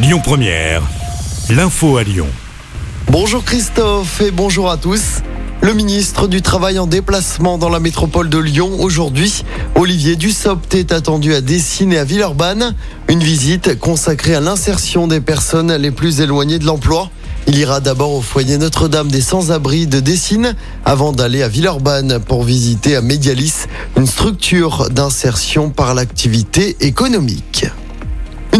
Lyon Première, l'info à Lyon. Bonjour Christophe et bonjour à tous. Le ministre du Travail en déplacement dans la métropole de Lyon aujourd'hui, Olivier Dussopt est attendu à Dessine et à Villeurbanne. Une visite consacrée à l'insertion des personnes les plus éloignées de l'emploi. Il ira d'abord au foyer Notre-Dame des Sans-Abri de Dessine avant d'aller à Villeurbanne pour visiter à Medialis, une structure d'insertion par l'activité économique.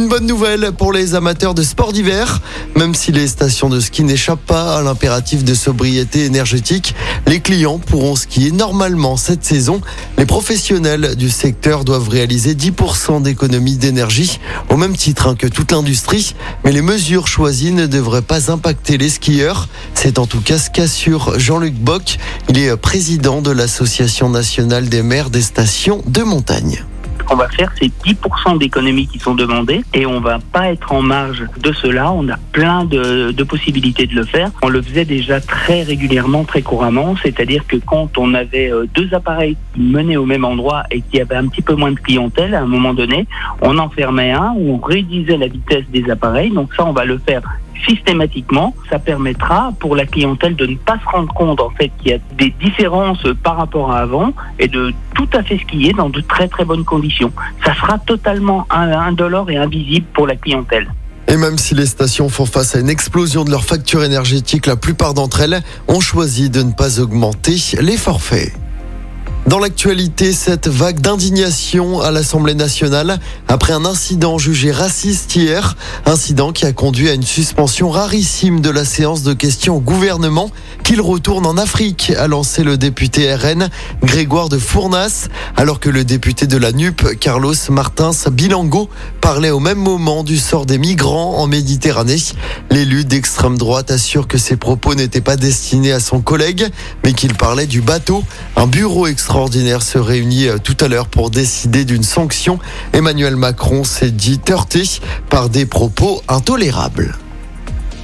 Bonne nouvelle pour les amateurs de sport d'hiver. Même si les stations de ski n'échappent pas à l'impératif de sobriété énergétique, les clients pourront skier normalement cette saison. Les professionnels du secteur doivent réaliser 10% d'économie d'énergie, au même titre hein, que toute l'industrie. Mais les mesures choisies ne devraient pas impacter les skieurs. C'est en tout cas ce qu'assure Jean-Luc Bock. Il est président de l'Association nationale des maires des stations de montagne qu'on va faire, c'est 10% d'économies qui sont demandées et on va pas être en marge de cela. On a plein de, de, possibilités de le faire. On le faisait déjà très régulièrement, très couramment. C'est-à-dire que quand on avait euh, deux appareils qui menaient au même endroit et qui avaient un petit peu moins de clientèle, à un moment donné, on en fermait un ou on réduisait la vitesse des appareils. Donc ça, on va le faire systématiquement, ça permettra pour la clientèle de ne pas se rendre compte en fait qu'il y a des différences par rapport à avant et de tout à fait skier dans de très très bonnes conditions. Ça sera totalement indolore et invisible pour la clientèle. Et même si les stations font face à une explosion de leur facture énergétique, la plupart d'entre elles ont choisi de ne pas augmenter les forfaits. Dans l'actualité, cette vague d'indignation à l'Assemblée nationale après un incident jugé raciste hier, incident qui a conduit à une suspension rarissime de la séance de questions au gouvernement qu'il retourne en Afrique, a lancé le député RN Grégoire de Fournas, alors que le député de la NUP, Carlos Martins Bilango, parlait au même moment du sort des migrants en Méditerranée. L'élu d'extrême droite assure que ses propos n'étaient pas destinés à son collègue, mais qu'il parlait du bateau, un bureau extraordinaire se réunit euh, tout à l'heure pour décider d'une sanction. Emmanuel Macron s'est dit heurté par des propos intolérables.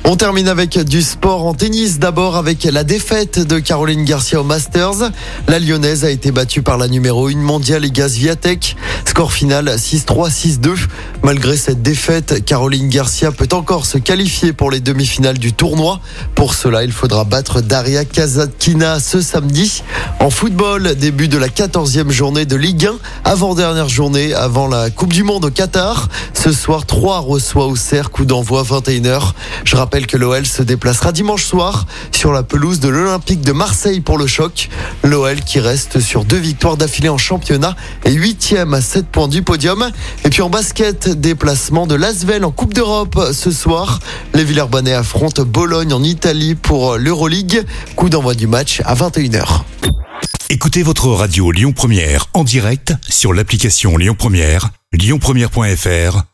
On termine avec du sport en tennis. D'abord avec la défaite de Caroline Garcia au Masters. La Lyonnaise a été battue par la numéro 1 mondiale Igaz Viatek. Score final 6-3, 6-2. Malgré cette défaite, Caroline Garcia peut encore se qualifier pour les demi-finales du tournoi. Pour cela, il faudra battre Daria Kazatkina ce samedi. En football, début de la 14e journée de Ligue 1, avant-dernière journée avant la Coupe du Monde au Qatar. Ce soir, 3 reçoit au cercle coup d'envoi 21h. Je rappelle que l'OL se déplacera dimanche soir sur la pelouse de l'Olympique de Marseille pour le choc. L'OL qui reste sur deux victoires d'affilée en championnat et huitième à 7 points du podium. Et puis en basket, déplacement de l'Asvel en Coupe d'Europe ce soir. Les Villers-Banais affrontent Bologne en Italie pour l'Euroleague. Coup d'envoi du match à 21h. Écoutez votre radio Lyon Première en direct sur l'application Lyon Première, lyonpremière.fr